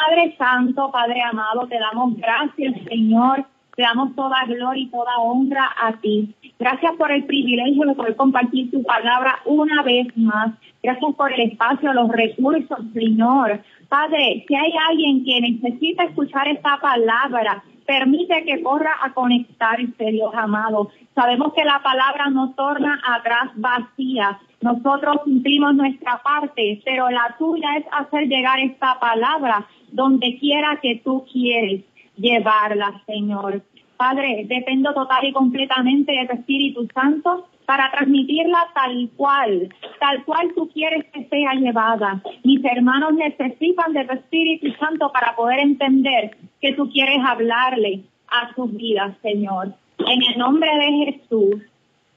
Padre Santo, Padre amado, te damos gracias, Señor. Te damos toda gloria y toda honra a ti. Gracias por el privilegio de poder compartir tu palabra una vez más. Gracias por el espacio, los recursos, Señor. Padre, si hay alguien que necesita escuchar esta palabra, permite que corra a conectarse, Dios amado. Sabemos que la palabra no torna atrás vacía. Nosotros cumplimos nuestra parte, pero la tuya es hacer llegar esta palabra donde quiera que tú quieres llevarla, Señor. Padre, dependo total y completamente de tu Espíritu Santo para transmitirla tal cual, tal cual tú quieres que sea llevada. Mis hermanos necesitan de tu Espíritu Santo para poder entender que tú quieres hablarle a sus vidas, Señor. En el nombre de Jesús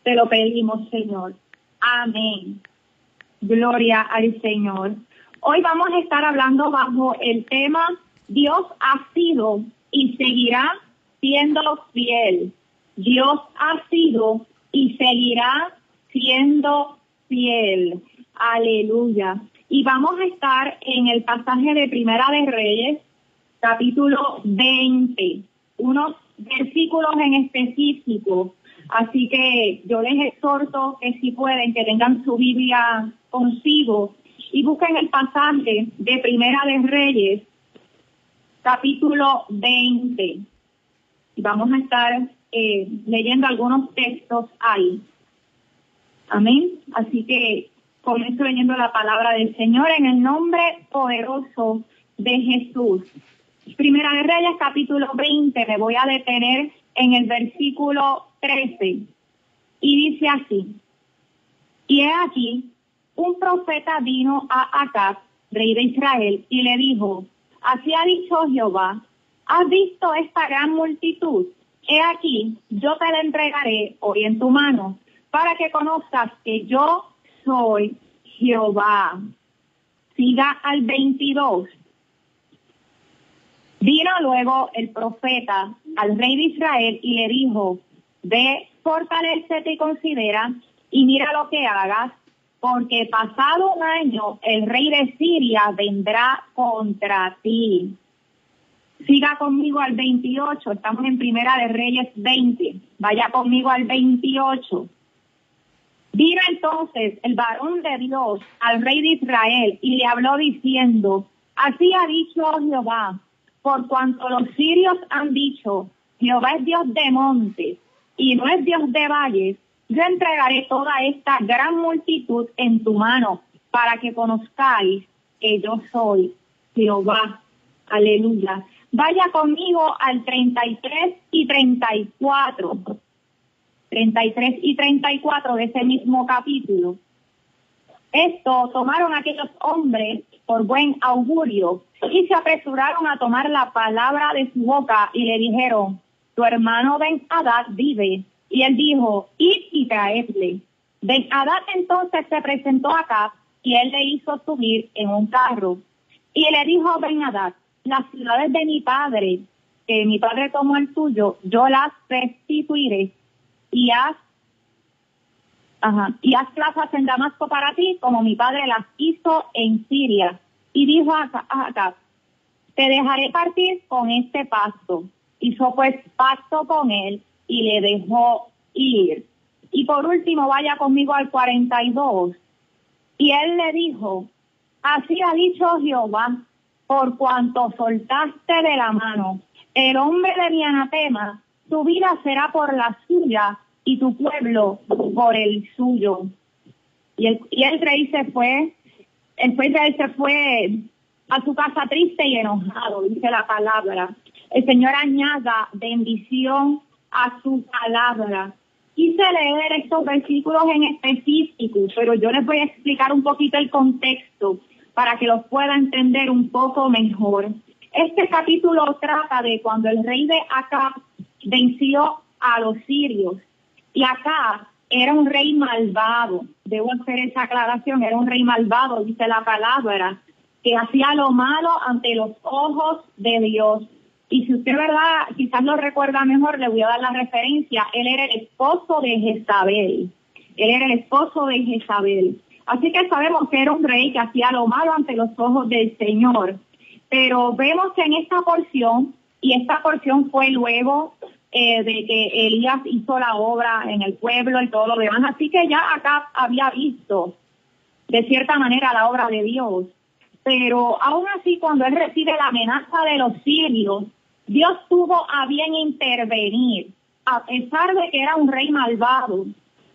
te lo pedimos, Señor. Amén. Gloria al Señor. Hoy vamos a estar hablando bajo el tema Dios ha sido y seguirá siendo fiel. Dios ha sido y seguirá siendo fiel. Aleluya. Y vamos a estar en el pasaje de Primera de Reyes, capítulo 20, unos versículos en específico. Así que yo les exhorto que si pueden, que tengan su Biblia consigo y busquen el pasaje de Primera de Reyes, capítulo 20. Y vamos a estar eh, leyendo algunos textos ahí. Amén. Así que comienzo leyendo la palabra del Señor en el nombre poderoso de Jesús. Primera de Reyes, capítulo 20, me voy a detener en el versículo 13. Y dice así, y he aquí, un profeta vino a Acab, rey de Israel, y le dijo, así ha dicho Jehová, ¿has visto esta gran multitud? He aquí, yo te la entregaré hoy en tu mano, para que conozcas que yo soy Jehová. Siga al 22. Vino luego el profeta al rey de Israel y le dijo, ve, fortalecete y considera, y mira lo que hagas, porque pasado un año el rey de Siria vendrá contra ti. Siga conmigo al 28, estamos en Primera de Reyes 20, vaya conmigo al 28. Vino entonces el varón de Dios al rey de Israel y le habló diciendo, así ha dicho Jehová, por cuanto los sirios han dicho, Jehová es Dios de montes y no es Dios de valles, yo entregaré toda esta gran multitud en tu mano para que conozcáis que yo soy Jehová. Aleluya. Vaya conmigo al 33 y 34. 33 y 34 de ese mismo capítulo. Esto tomaron aquellos hombres por buen augurio y se apresuraron a tomar la palabra de su boca y le dijeron, tu hermano Ben Hadad vive. Y él dijo, id y traedle. Ben Hadad entonces se presentó acá y él le hizo subir en un carro. Y le dijo Ben Hadad, las ciudades de mi padre, que mi padre tomó el tuyo, yo las restituiré y haz, ajá, y haz plazas en Damasco para ti, como mi padre las hizo en Siria. Y dijo acá, acá te dejaré partir con este pasto. Hizo pues pacto con él y le dejó ir. Y por último, vaya conmigo al 42. Y él le dijo, así ha dicho Jehová, por cuanto soltaste de la mano el hombre de mi anatema, tu vida será por la suya y tu pueblo por el suyo. Y el, y el rey se fue, el rey se fue a su casa triste y enojado, dice la palabra. El Señor añada bendición a su palabra. Quise leer estos versículos en específico, pero yo les voy a explicar un poquito el contexto para que los pueda entender un poco mejor. Este capítulo trata de cuando el rey de Acá venció a los sirios. Y acá era un rey malvado. Debo hacer esa aclaración, era un rey malvado, dice la palabra, que hacía lo malo ante los ojos de Dios. Y si usted, ¿verdad? Quizás lo recuerda mejor, le voy a dar la referencia. Él era el esposo de Jezabel. Él era el esposo de Jezabel. Así que sabemos que era un rey que hacía lo malo ante los ojos del Señor. Pero vemos que en esta porción, y esta porción fue luego eh, de que Elías hizo la obra en el pueblo y todo lo demás, así que ya acá había visto de cierta manera la obra de Dios. Pero aún así, cuando él recibe la amenaza de los sirios, Dios tuvo a bien intervenir, a pesar de que era un rey malvado,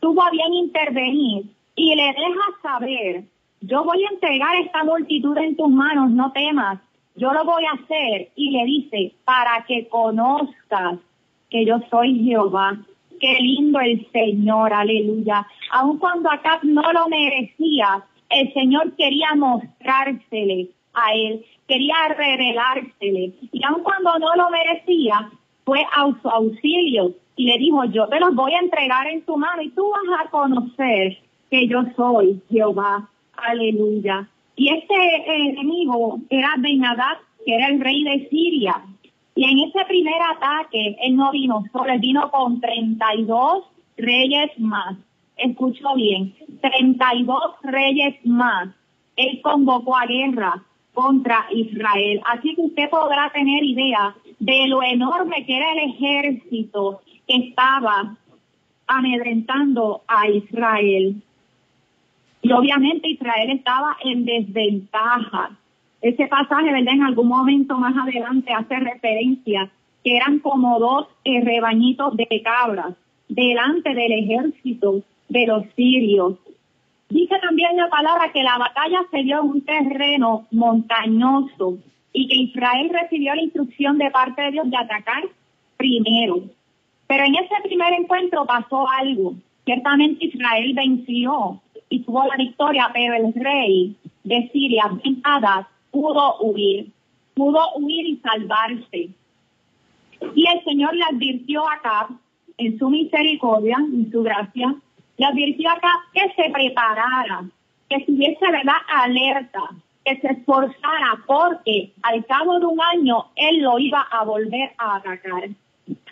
tuvo a bien intervenir y le deja saber, yo voy a entregar esta multitud en tus manos, no temas, yo lo voy a hacer. Y le dice, para que conozcas que yo soy Jehová. Qué lindo el Señor, aleluya. Aun cuando acá no lo merecía, el Señor quería mostrársele a él, quería revelársele. Y aun cuando no lo merecía, fue a su auxilio y le dijo, yo te los voy a entregar en tu mano y tú vas a conocer que yo soy Jehová. Aleluya. Y este enemigo era Benadad, que era el rey de Siria. Y en ese primer ataque, él no vino solo, él vino con 32 reyes más. Escucho bien, 32 reyes más. Él convocó a guerra contra Israel. Así que usted podrá tener idea de lo enorme que era el ejército que estaba amedrentando a Israel. Y obviamente Israel estaba en desventaja. Ese pasaje, ¿verdad? En algún momento más adelante hace referencia que eran como dos eh, rebañitos de cabras delante del ejército de los sirios. Dice también la palabra que la batalla se dio en un terreno montañoso y que Israel recibió la instrucción de parte de Dios de atacar primero. Pero en ese primer encuentro pasó algo. Ciertamente Israel venció y tuvo la victoria, pero el rey de Siria, Ben pudo huir, pudo huir y salvarse. Y el Señor le advirtió acá, en su misericordia, en su gracia, le advirtió acá que se preparara, que estuviese verdad alerta, que se esforzara, porque al cabo de un año él lo iba a volver a atacar.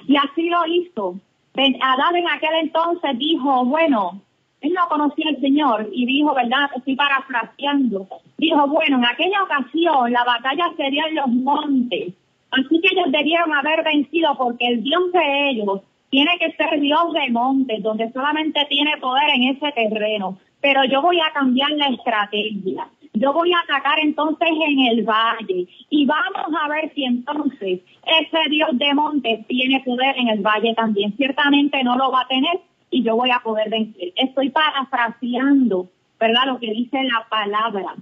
Y así lo hizo. Adán en aquel entonces dijo, bueno, él no conocía al Señor y dijo, ¿verdad? Estoy parafraseando. Dijo, bueno, en aquella ocasión la batalla sería en los montes. Así que ellos debieron haber vencido porque el Dios de ellos tiene que ser Dios de montes, donde solamente tiene poder en ese terreno. Pero yo voy a cambiar la estrategia. Yo voy a atacar entonces en el valle y vamos a ver si entonces ese Dios de montes tiene poder en el valle también. Ciertamente no lo va a tener y yo voy a poder vencer. Estoy parafraseando, ¿verdad? Lo que dice la palabra.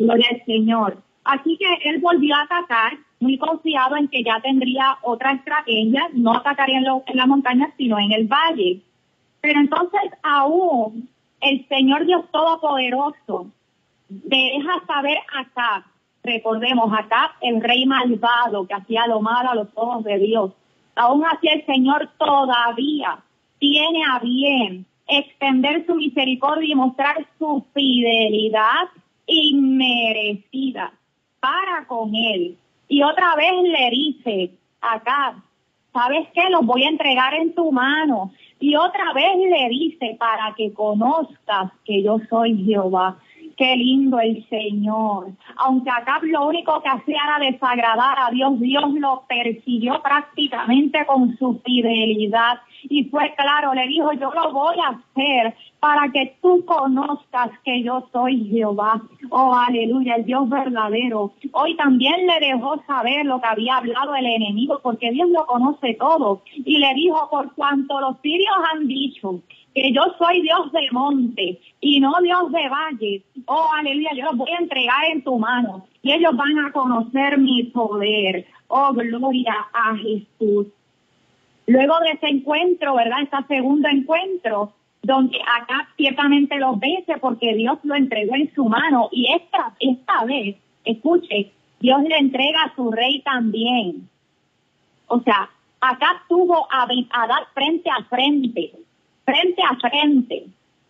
Gloria al Señor. Así que él volvió a atacar, muy confiado en que ya tendría otra estrategia, no atacaría en, en la montaña, sino en el valle. Pero entonces aún el Señor Dios Todopoderoso deja saber acá, recordemos acá, el rey malvado que hacía lo malo a los ojos de Dios. Aún así el Señor todavía tiene a bien extender su misericordia y mostrar su fidelidad inmerecida para con él. Y otra vez le dice, acá, ¿sabes qué? Los voy a entregar en tu mano. Y otra vez le dice, para que conozcas que yo soy Jehová. Qué lindo el Señor. Aunque acá lo único que hacía era desagradar a Dios, Dios lo persiguió prácticamente con su fidelidad. Y fue claro, le dijo, yo lo voy a hacer para que tú conozcas que yo soy Jehová. Oh, aleluya, el Dios verdadero. Hoy también le dejó saber lo que había hablado el enemigo, porque Dios lo conoce todo. Y le dijo, por cuanto los sirios han dicho que yo soy Dios de monte y no Dios de valle. Oh, aleluya, yo los voy a entregar en tu mano y ellos van a conocer mi poder. Oh, gloria a Jesús. Luego de ese encuentro, ¿verdad? Este segundo encuentro, donde acá ciertamente los vence porque Dios lo entregó en su mano y esta, esta vez, escuche, Dios le entrega a su rey también. O sea, acá tuvo a, a dar frente a frente frente a frente.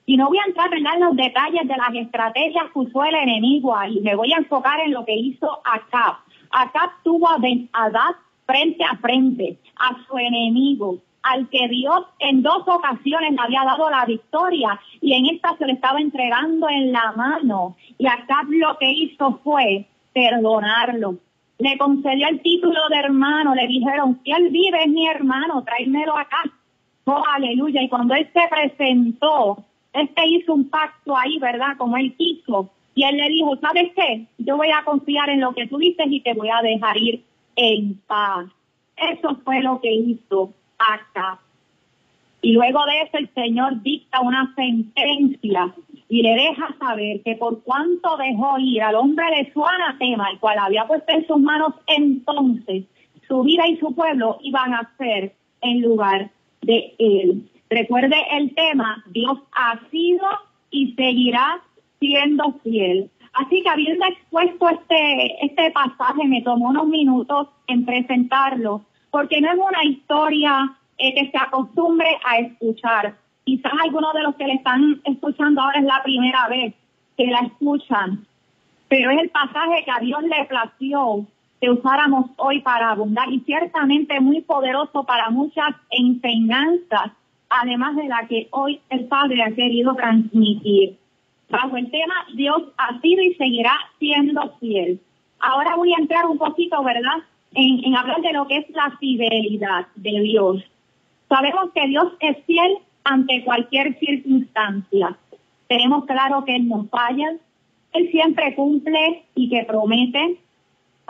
Y no voy a entrar en los detalles de las estrategias que usó el enemigo ahí, me voy a enfocar en lo que hizo Acab. Acab tuvo a Adad frente a frente, a su enemigo, al que Dios en dos ocasiones le había dado la victoria y en esta se le estaba entregando en la mano. Y Acab lo que hizo fue perdonarlo le concedió el título de hermano, le dijeron, si él vive es mi hermano, tráemelo acá. Oh, aleluya. Y cuando él se presentó, este hizo un pacto ahí, ¿verdad? Como él quiso. Y él le dijo, ¿sabes qué? Yo voy a confiar en lo que tú dices y te voy a dejar ir en paz. Eso fue lo que hizo acá. Y luego de eso el Señor dicta una sentencia y le deja saber que por cuanto dejó ir al hombre de su anatema, el cual había puesto en sus manos entonces, su vida y su pueblo iban a ser en lugar de él. Recuerde el tema, Dios ha sido y seguirá siendo fiel. Así que habiendo expuesto este, este pasaje, me tomó unos minutos en presentarlo, porque no es una historia eh, que se acostumbre a escuchar. Quizás algunos de los que le están escuchando ahora es la primera vez que la escuchan, pero es el pasaje que a Dios le plació que usáramos hoy para abundar y ciertamente muy poderoso para muchas enseñanzas, además de la que hoy el Padre ha querido transmitir. Bajo el tema, Dios ha sido y seguirá siendo fiel. Ahora voy a entrar un poquito, ¿verdad?, en, en hablar de lo que es la fidelidad de Dios. Sabemos que Dios es fiel ante cualquier circunstancia. Tenemos claro que Él no falla, Él siempre cumple y que promete,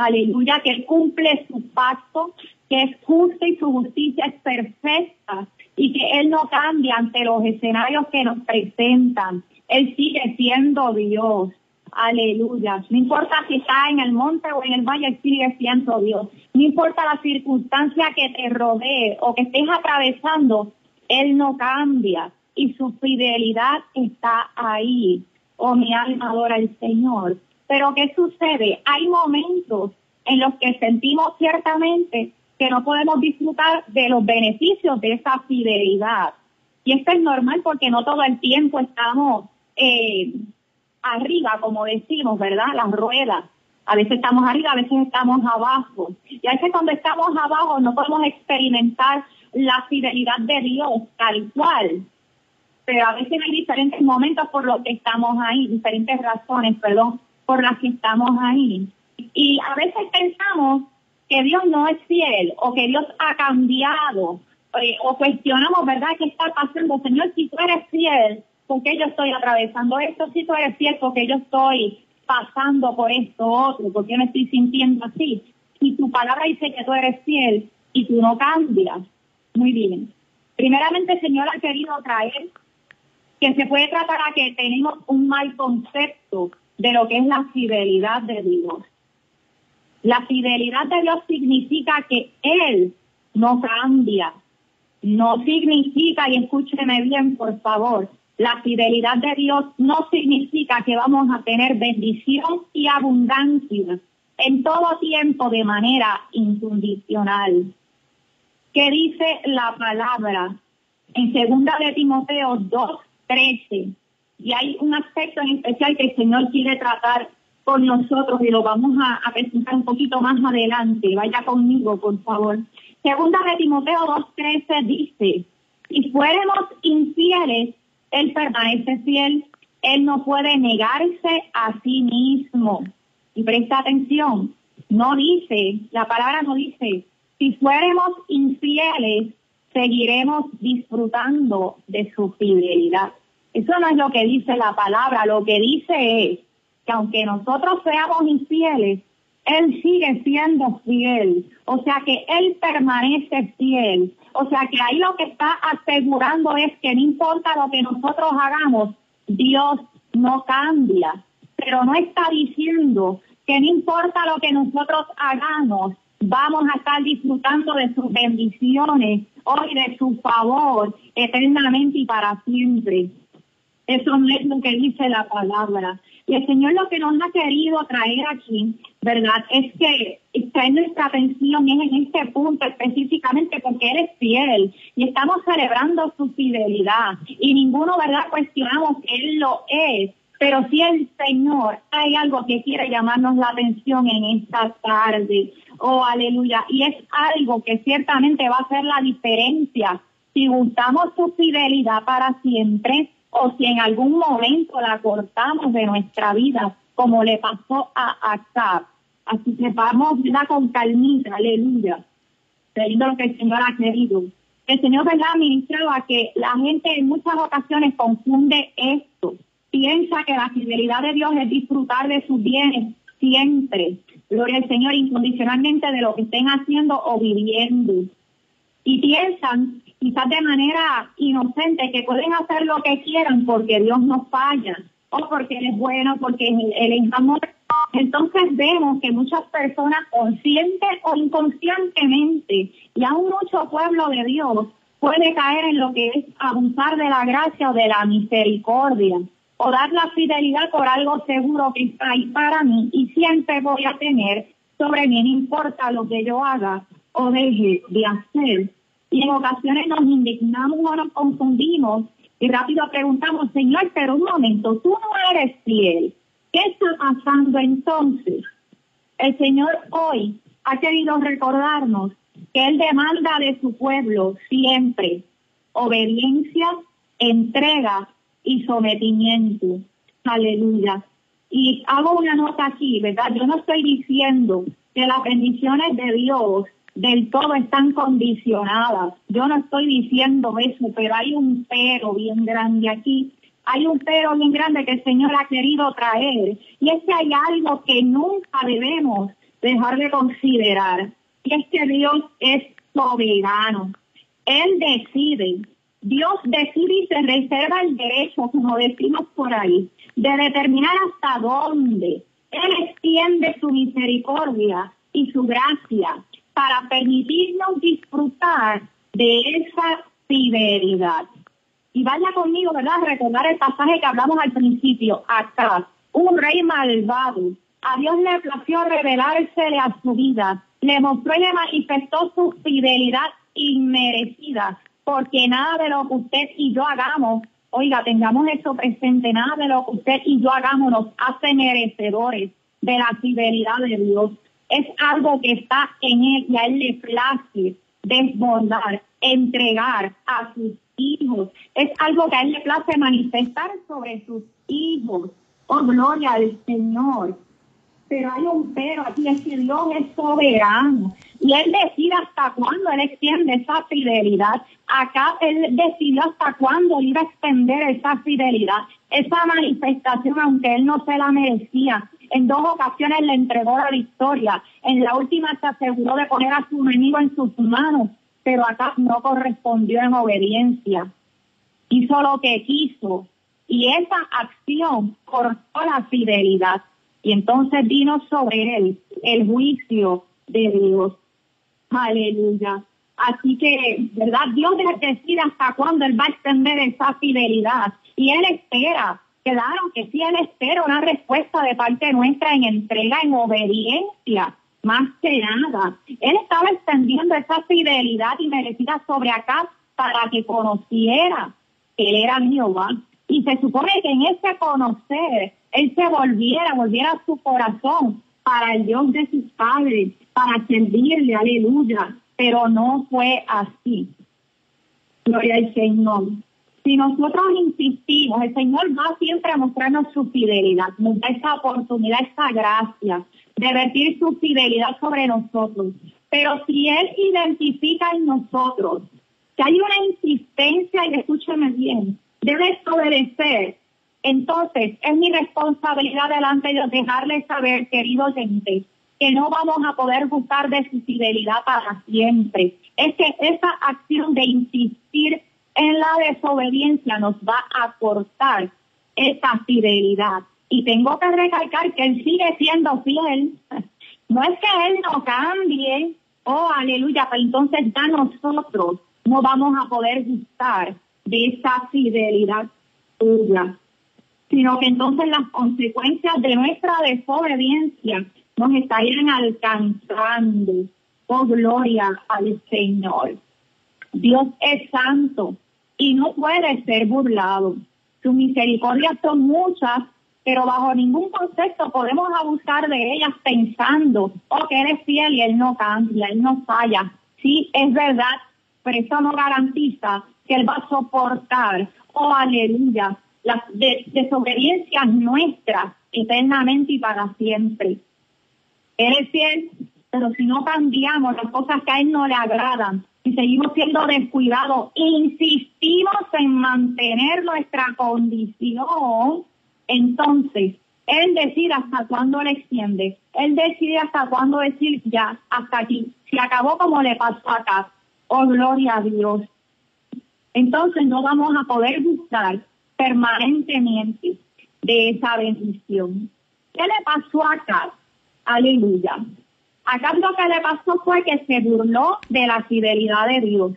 aleluya, que cumple su pacto, que es justo y su justicia es perfecta y que Él no cambia ante los escenarios que nos presentan. Él sigue siendo Dios. Aleluya. No importa si está en el monte o en el valle, sigue siendo Dios. No importa la circunstancia que te rodee o que estés atravesando, Él no cambia y su fidelidad está ahí. Oh, mi alma adora al Señor. Pero ¿qué sucede? Hay momentos en los que sentimos ciertamente que no podemos disfrutar de los beneficios de esa fidelidad. Y esto es normal porque no todo el tiempo estamos eh, arriba, como decimos, ¿verdad? Las ruedas. A veces estamos arriba, a veces estamos abajo. Y a veces cuando estamos abajo no podemos experimentar la fidelidad de Dios tal cual. Pero a veces hay diferentes momentos por los que estamos ahí, diferentes razones, perdón, por las que estamos ahí. Y a veces pensamos que Dios no es fiel o que Dios ha cambiado eh, o cuestionamos, ¿verdad?, qué está pasando. Señor, si tú eres fiel, porque yo estoy atravesando esto, si tú eres fiel, porque yo estoy pasando por esto otro, porque me estoy sintiendo así. Y tu palabra dice que tú eres fiel y tú no cambias. Muy bien. Primeramente, Señor ha querido traer que se puede tratar a que tenemos un mal concepto de lo que es la fidelidad de Dios. La fidelidad de Dios significa que Él no cambia. No significa, y escúcheme bien, por favor, la fidelidad de Dios no significa que vamos a tener bendición y abundancia en todo tiempo de manera incondicional. ¿Qué dice la palabra? En segunda de Timoteo 2.13. Y hay un aspecto en especial que el Señor quiere tratar con nosotros y lo vamos a, presentar un poquito más adelante. Vaya conmigo, por favor. Segunda de Timoteo 2.13 dice, si fuéramos infieles, él permanece fiel, Él no puede negarse a sí mismo. Y presta atención, no dice, la palabra no dice, si fuéramos infieles, seguiremos disfrutando de su fidelidad. Eso no es lo que dice la palabra, lo que dice es que aunque nosotros seamos infieles, Él sigue siendo fiel. O sea que Él permanece fiel. O sea que ahí lo que está asegurando es que no importa lo que nosotros hagamos, Dios no cambia. Pero no está diciendo que no importa lo que nosotros hagamos, vamos a estar disfrutando de sus bendiciones hoy de su favor eternamente y para siempre. Eso es lo que dice la palabra. Y el Señor lo que nos ha querido traer aquí, ¿verdad? Es que está nuestra atención en este punto específicamente porque Él es fiel y estamos celebrando su fidelidad y ninguno, ¿verdad? Cuestionamos que Él lo es. Pero si el Señor hay algo que quiere llamarnos la atención en esta tarde, oh aleluya, y es algo que ciertamente va a hacer la diferencia si gustamos su fidelidad para siempre o si en algún momento la cortamos de nuestra vida, como le pasó a Acab. Así que vamos, ¿verdad? Con calmita, aleluya. Teniendo lo que el Señor ha querido. El Señor, ¿verdad? Ministraba que la gente en muchas ocasiones confunde esto. Piensa que la fidelidad de Dios es disfrutar de sus bienes siempre. Gloria al Señor incondicionalmente de lo que estén haciendo o viviendo. Y piensan, quizás de manera inocente, que pueden hacer lo que quieran porque Dios no falla, o porque Él es bueno, porque Él es amor. Entonces vemos que muchas personas, consciente o inconscientemente, y aún mucho pueblo de Dios, puede caer en lo que es abusar de la gracia o de la misericordia o dar la fidelidad por algo seguro que está ahí para mí y siempre voy a tener sobre mí, no importa lo que yo haga o deje de hacer. Y en ocasiones nos indignamos o nos confundimos y rápido preguntamos, Señor, pero un momento, tú no eres fiel. ¿Qué está pasando entonces? El Señor hoy ha querido recordarnos que Él demanda de su pueblo siempre obediencia, entrega y sometimiento. Aleluya. Y hago una nota aquí, ¿verdad? Yo no estoy diciendo que las bendiciones de Dios del todo están condicionadas. Yo no estoy diciendo eso, pero hay un pero bien grande aquí. Hay un pero bien grande que el Señor ha querido traer. Y es que hay algo que nunca debemos dejar de considerar. Y es que Dios es soberano. Él decide Dios decide y se reserva el derecho, como decimos por ahí, de determinar hasta dónde Él extiende su misericordia y su gracia para permitirnos disfrutar de esa fidelidad. Y vaya conmigo, ¿verdad? Recordar el pasaje que hablamos al principio. Acá, un rey malvado. A Dios le plació revelársele a su vida. Le mostró y le manifestó su fidelidad inmerecida porque nada de lo que usted y yo hagamos, oiga, tengamos eso presente, nada de lo que usted y yo hagamos nos hace merecedores de la fidelidad de Dios. Es algo que está en él y a él le place desbordar, entregar a sus hijos. Es algo que a él le place manifestar sobre sus hijos. Oh, gloria al Señor pero hay un pero aquí, es que Dios es soberano y Él decide hasta cuándo Él extiende esa fidelidad. Acá Él decidió hasta cuándo iba a extender esa fidelidad, esa manifestación, aunque Él no se la merecía. En dos ocasiones le entregó la victoria. En la última se aseguró de poner a su enemigo en sus manos, pero acá no correspondió en obediencia. Hizo lo que quiso y esa acción cortó la fidelidad. Y entonces vino sobre él el juicio de Dios. Aleluya. Así que, ¿verdad? Dios decide hasta cuándo Él va a extender esa fidelidad. Y Él espera, claro que sí, Él espera una respuesta de parte nuestra en entrega, en obediencia, más que nada. Él estaba extendiendo esa fidelidad y merecida sobre acá para que conociera que Él era Jehová. Y se supone que en ese conocer él se volviera, volviera su corazón para el Dios de sus padres, para servirle, aleluya. Pero no fue así. Gloria al Señor. Si nosotros insistimos, el Señor va siempre a mostrarnos su fidelidad, nos da oportunidad, esa gracia de vertir su fidelidad sobre nosotros. Pero si Él identifica en nosotros que hay una insistencia, y escúcheme bien, debe obedecer entonces, es mi responsabilidad delante de Dios dejarles saber, querido oyente, que no vamos a poder gustar de su fidelidad para siempre. Es que esa acción de insistir en la desobediencia nos va a cortar esa fidelidad. Y tengo que recalcar que Él sigue siendo fiel. No es que Él no cambie, oh aleluya, pero entonces ya nosotros no vamos a poder gustar de esa fidelidad suya sino que entonces las consecuencias de nuestra desobediencia nos estarían alcanzando. Oh, gloria al Señor. Dios es santo y no puede ser burlado. Sus misericordias son muchas, pero bajo ningún concepto podemos abusar de ellas pensando, oh, que Él es fiel y Él no cambia, Él no falla. Sí, es verdad, pero eso no garantiza que Él va a soportar, oh, aleluya, las desobediencias nuestras eternamente y para siempre. Él es fiel, pero si no cambiamos las cosas que a Él no le agradan y seguimos siendo descuidados, insistimos en mantener nuestra condición, entonces Él decide hasta cuándo le extiende. Él decide hasta cuándo decir ya, hasta aquí. Se acabó como le pasó acá. Oh, gloria a Dios. Entonces no vamos a poder buscar permanentemente de esa bendición. ¿Qué le pasó acá? Aleluya. Acá lo que le pasó fue que se burló de la fidelidad de Dios.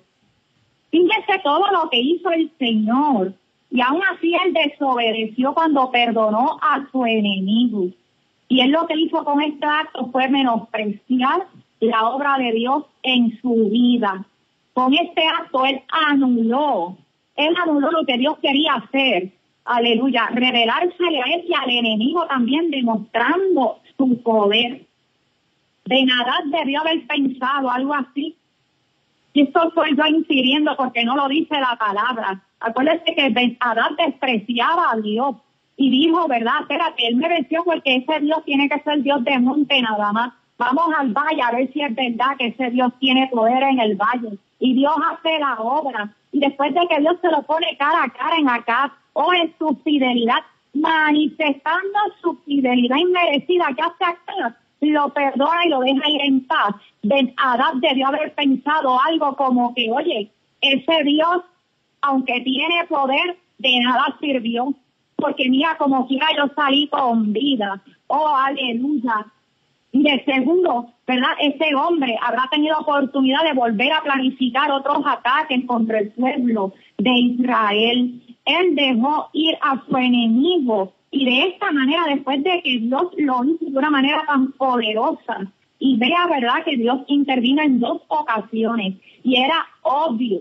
Fíjese todo lo que hizo el Señor. Y aún así él desobedeció cuando perdonó a su enemigo. Y él lo que hizo con este acto fue menospreciar la obra de Dios en su vida. Con este acto él anuló, él anuló lo que Dios quería hacer. Aleluya, revelársele a él y al enemigo también demostrando su poder. De nada debió haber pensado algo así. Y esto estoy yo infiriendo porque no lo dice la palabra. Acuérdese que Adad despreciaba a Dios y dijo, ¿verdad? Espérate, él me venció porque ese Dios tiene que ser Dios de monte nada más. Vamos al valle a ver si es verdad que ese Dios tiene poder en el valle. Y Dios hace la obra. Y después de que Dios se lo pone cara a cara en acá, o oh, en su fidelidad, manifestando su fidelidad inmerecida, que hace acá, lo perdona y lo deja ir en paz. Ben debió haber pensado algo como que, oye, ese Dios, aunque tiene poder, de nada sirvió, porque mira, como quiera yo salí con vida. Oh, aleluya. Y de segundo, ¿verdad? Ese hombre habrá tenido oportunidad de volver a planificar otros ataques contra el pueblo de Israel. Él dejó ir a su enemigo y de esta manera, después de que Dios lo hizo de una manera tan poderosa, y vea, ¿verdad?, que Dios intervino en dos ocasiones y era obvio.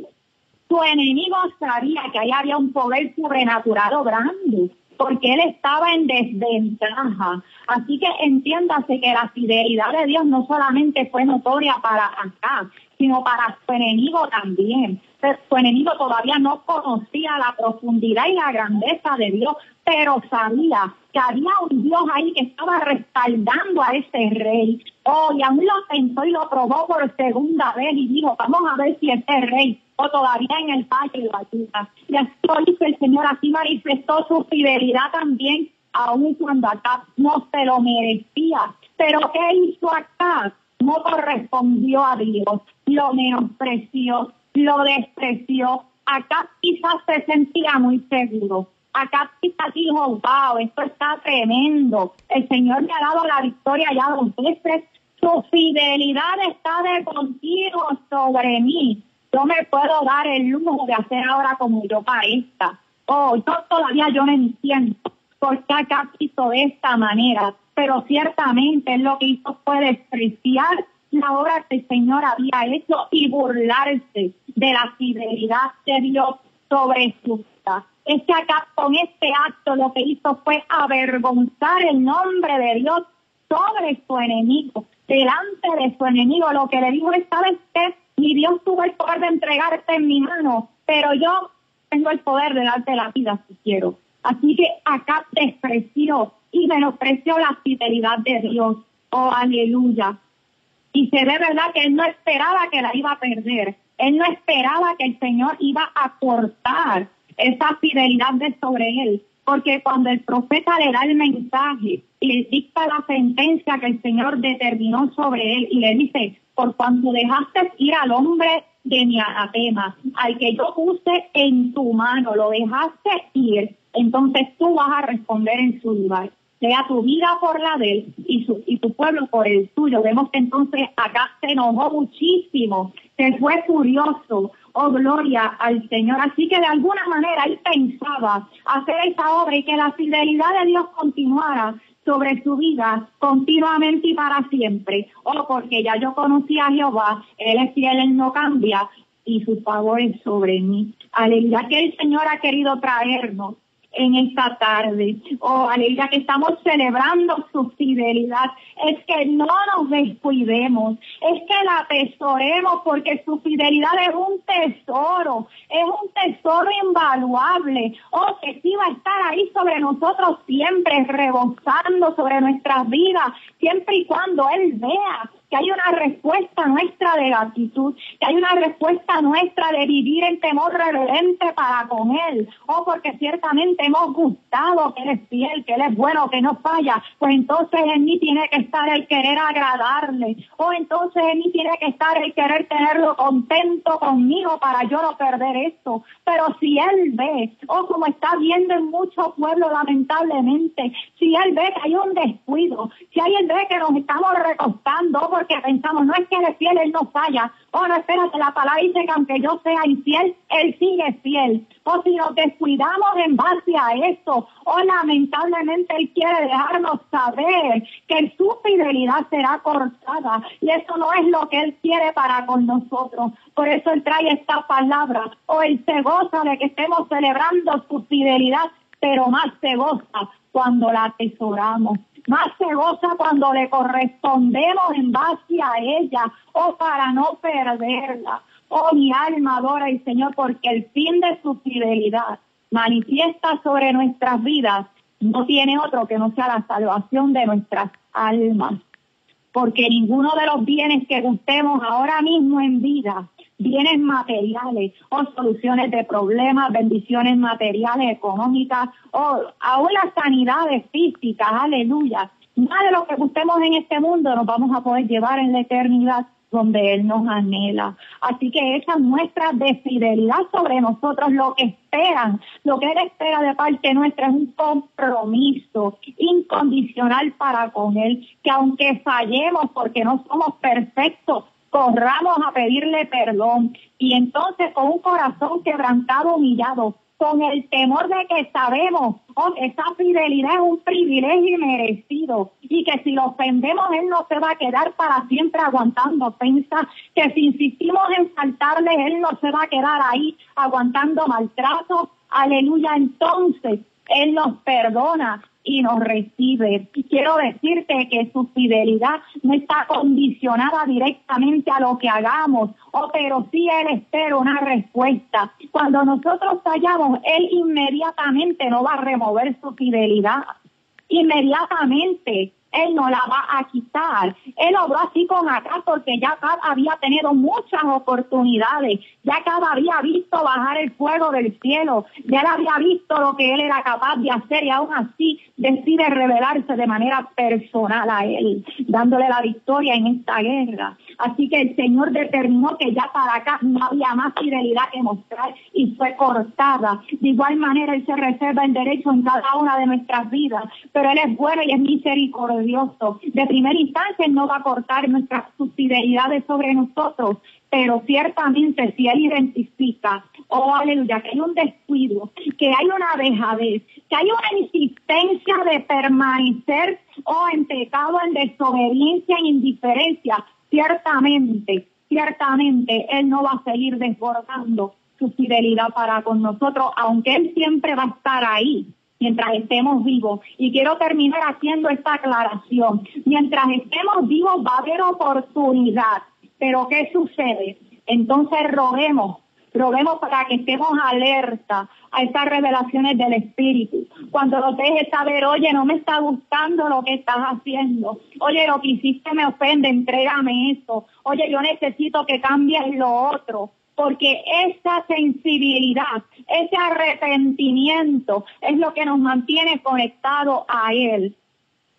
Su enemigo sabía que ahí había un poder sobrenatural grande porque él estaba en desventaja. Así que entiéndase que la fidelidad de Dios no solamente fue notoria para acá, sino para su enemigo también. Su enemigo todavía no conocía la profundidad y la grandeza de Dios, pero sabía que había un Dios ahí que estaba respaldando a ese rey. Oh, y aún lo pensó y lo probó por segunda vez y dijo, vamos a ver si este rey o todavía en el valle lo ayuda. Y así lo hizo el Señor, así manifestó su fidelidad también, aun cuando acá no se lo merecía. Pero ¿qué hizo acá? No correspondió a Dios, lo menospreció, lo despreció. Acá quizás se sentía muy seguro. Acá quizás dijo, wow, esto está tremendo. El Señor me ha dado la victoria ya dos veces. Su fidelidad está de continuo sobre mí yo me puedo dar el lujo de hacer ahora como yo esta. Oh, yo todavía yo no entiendo por acá hizo de esta manera, pero ciertamente lo que hizo fue despreciar la obra que el Señor había hecho y burlarse de la fidelidad de Dios sobre su vida. Es que acá con este acto lo que hizo fue avergonzar el nombre de Dios sobre su enemigo, delante de su enemigo. Lo que le dijo es, ¿sabes qué? y Dios tuvo el poder de entregarte en mi mano, pero yo tengo el poder de darte la vida si quiero. Así que acá despreció y menospreció la fidelidad de Dios. Oh, aleluya. Y se ve verdad que él no esperaba que la iba a perder. Él no esperaba que el Señor iba a cortar esa fidelidad de sobre él. Porque cuando el profeta le da el mensaje y le dicta la sentencia que el Señor determinó sobre él y le dice, por cuanto dejaste ir al hombre de mi anatema, al que yo puse en tu mano, lo dejaste ir, entonces tú vas a responder en su lugar. Sea tu vida por la de él y, su, y tu pueblo por el tuyo. Vemos que entonces acá se enojó muchísimo, se fue furioso, oh gloria al Señor. Así que de alguna manera él pensaba hacer esa obra y que la fidelidad de Dios continuara sobre su vida continuamente y para siempre. O porque ya yo conocí a Jehová, Él es fiel, Él no cambia y su favor es sobre mí. Aleluya que el Señor ha querido traernos en esta tarde. Oh, aleluya, que estamos celebrando su fidelidad. Es que no nos descuidemos, es que la atesoremos porque su fidelidad es un tesoro, es un tesoro invaluable. Oh, que sí va a estar ahí sobre nosotros siempre, rebosando sobre nuestras vidas, siempre y cuando Él vea que hay una respuesta nuestra de gratitud, que hay una respuesta nuestra de vivir en temor reverente para con Él. Oh, porque ciertamente hemos gustado que Él es fiel, que Él es bueno, que no falla. Pues entonces en mí tiene que estar el querer agradarle. Oh, entonces en mí tiene que estar el querer tenerlo contento conmigo para yo no perder esto. Pero si Él ve, oh, como está viendo en muchos pueblos lamentablemente, si Él ve que hay un descuido, si Él ve que nos estamos recostando, porque pensamos, no es que Él es fiel, Él no falla. Oh, no, espérate, la palabra dice que aunque yo sea infiel, Él sigue fiel. O si nos descuidamos en base a eso, o lamentablemente Él quiere dejarnos saber que su fidelidad será cortada. Y eso no es lo que Él quiere para con nosotros. Por eso Él trae esta palabra. O Él se goza de que estemos celebrando su fidelidad, pero más se goza cuando la atesoramos más se goza cuando le correspondemos en base a ella, o para no perderla. Oh, mi alma adora al Señor, porque el fin de su fidelidad manifiesta sobre nuestras vidas no tiene otro que no sea la salvación de nuestras almas. Porque ninguno de los bienes que gustemos ahora mismo en vida bienes materiales o soluciones de problemas, bendiciones materiales, económicas o aún las sanidades físicas, aleluya. Nada de lo que gustemos en este mundo nos vamos a poder llevar en la eternidad donde Él nos anhela. Así que esa muestra de fidelidad sobre nosotros, lo que esperan, lo que Él espera de parte nuestra es un compromiso incondicional para con Él, que aunque fallemos porque no somos perfectos, corramos a pedirle perdón. Y entonces con un corazón quebrantado, humillado, con el temor de que sabemos oh, que esa fidelidad es un privilegio merecido y que si lo ofendemos Él no se va a quedar para siempre aguantando ofensa, que si insistimos en faltarle Él no se va a quedar ahí aguantando maltrato, aleluya, entonces Él nos perdona y nos recibe. Quiero decirte que su fidelidad no está condicionada directamente a lo que hagamos, oh, pero sí Él espera una respuesta. Cuando nosotros fallamos, Él inmediatamente no va a remover su fidelidad. Inmediatamente él no la va a quitar. Él obró así con acá porque ya acá había tenido muchas oportunidades. Ya acá había visto bajar el fuego del cielo. Ya él había visto lo que él era capaz de hacer y aún así decide revelarse de manera personal a él, dándole la victoria en esta guerra. Así que el Señor determinó que ya para acá no había más fidelidad que mostrar y fue cortada. De igual manera Él se reserva el derecho en cada una de nuestras vidas, pero Él es bueno y es misericordioso de primera instancia, no va a cortar nuestras fidelidades sobre nosotros, pero ciertamente si Él identifica, oh aleluya, que hay un descuido, que hay una dejadez, que hay una insistencia de permanecer o oh, en pecado, en desobediencia, en indiferencia, ciertamente, ciertamente Él no va a seguir desbordando su fidelidad para con nosotros, aunque Él siempre va a estar ahí mientras estemos vivos. Y quiero terminar haciendo esta aclaración. Mientras estemos vivos va a haber oportunidad. Pero ¿qué sucede? Entonces roguemos, roguemos para que estemos alerta a estas revelaciones del Espíritu. Cuando lo dejes saber, oye, no me está gustando lo que estás haciendo. Oye, lo que hiciste me ofende, entrégame eso. Oye, yo necesito que cambies lo otro porque esa sensibilidad, ese arrepentimiento es lo que nos mantiene conectados a Él.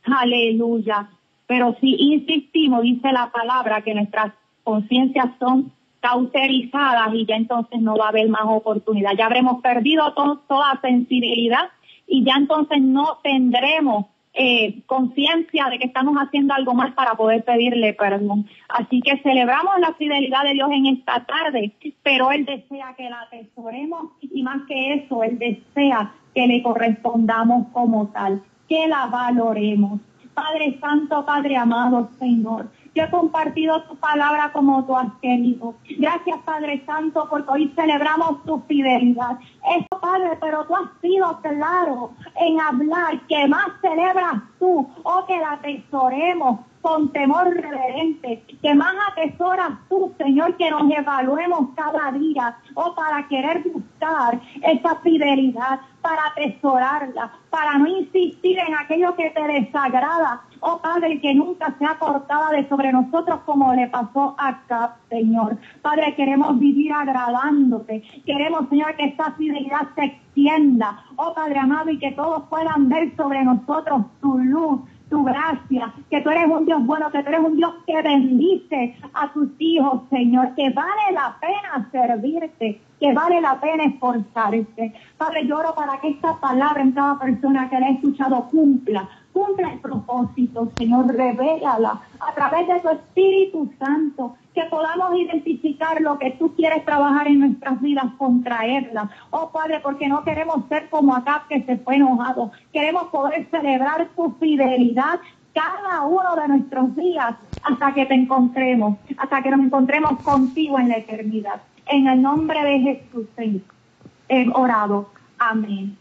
Aleluya. Pero si insistimos, dice la palabra, que nuestras conciencias son cauterizadas y ya entonces no va a haber más oportunidad. Ya habremos perdido toda sensibilidad y ya entonces no tendremos eh, conciencia de que estamos haciendo algo mal para poder pedirle perdón. Así que celebramos la fidelidad de Dios en esta tarde, pero Él desea que la atesoremos y más que eso, Él desea que le correspondamos como tal, que la valoremos. Padre Santo, Padre amado, Señor. Yo he compartido tu palabra como tú has. Gracias, Padre Santo, porque hoy celebramos tu fidelidad. Padre, pero tú has sido claro en hablar que más celebras tú, oh que la atesoremos con temor reverente, que más atesoras tú, Señor, que nos evaluemos cada día, oh para querer buscar esa fidelidad, para atesorarla, para no insistir en aquello que te desagrada, oh Padre, que nunca sea cortada de sobre nosotros como le pasó acá, Señor. Padre, queremos vivir agradándote, queremos, Señor, que esta fidelidad se extienda, oh Padre amado, y que todos puedan ver sobre nosotros tu luz, tu gracia, que tú eres un Dios bueno, que tú eres un Dios que bendice a tus hijos, Señor, que vale la pena servirte, que vale la pena esforzarse. Padre, lloro para que esta palabra en cada persona que la ha escuchado cumpla, cumpla el propósito, Señor, revélala a través de tu Espíritu Santo, que podamos identificar lo que tú quieres trabajar en nuestras vidas, contraerla. Oh Padre, porque no queremos ser como acá que se fue enojado, queremos poder celebrar tu fidelidad cada uno de nuestros días hasta que te encontremos, hasta que nos encontremos contigo en la eternidad. En el nombre de Jesús, Señor, orado. Amén.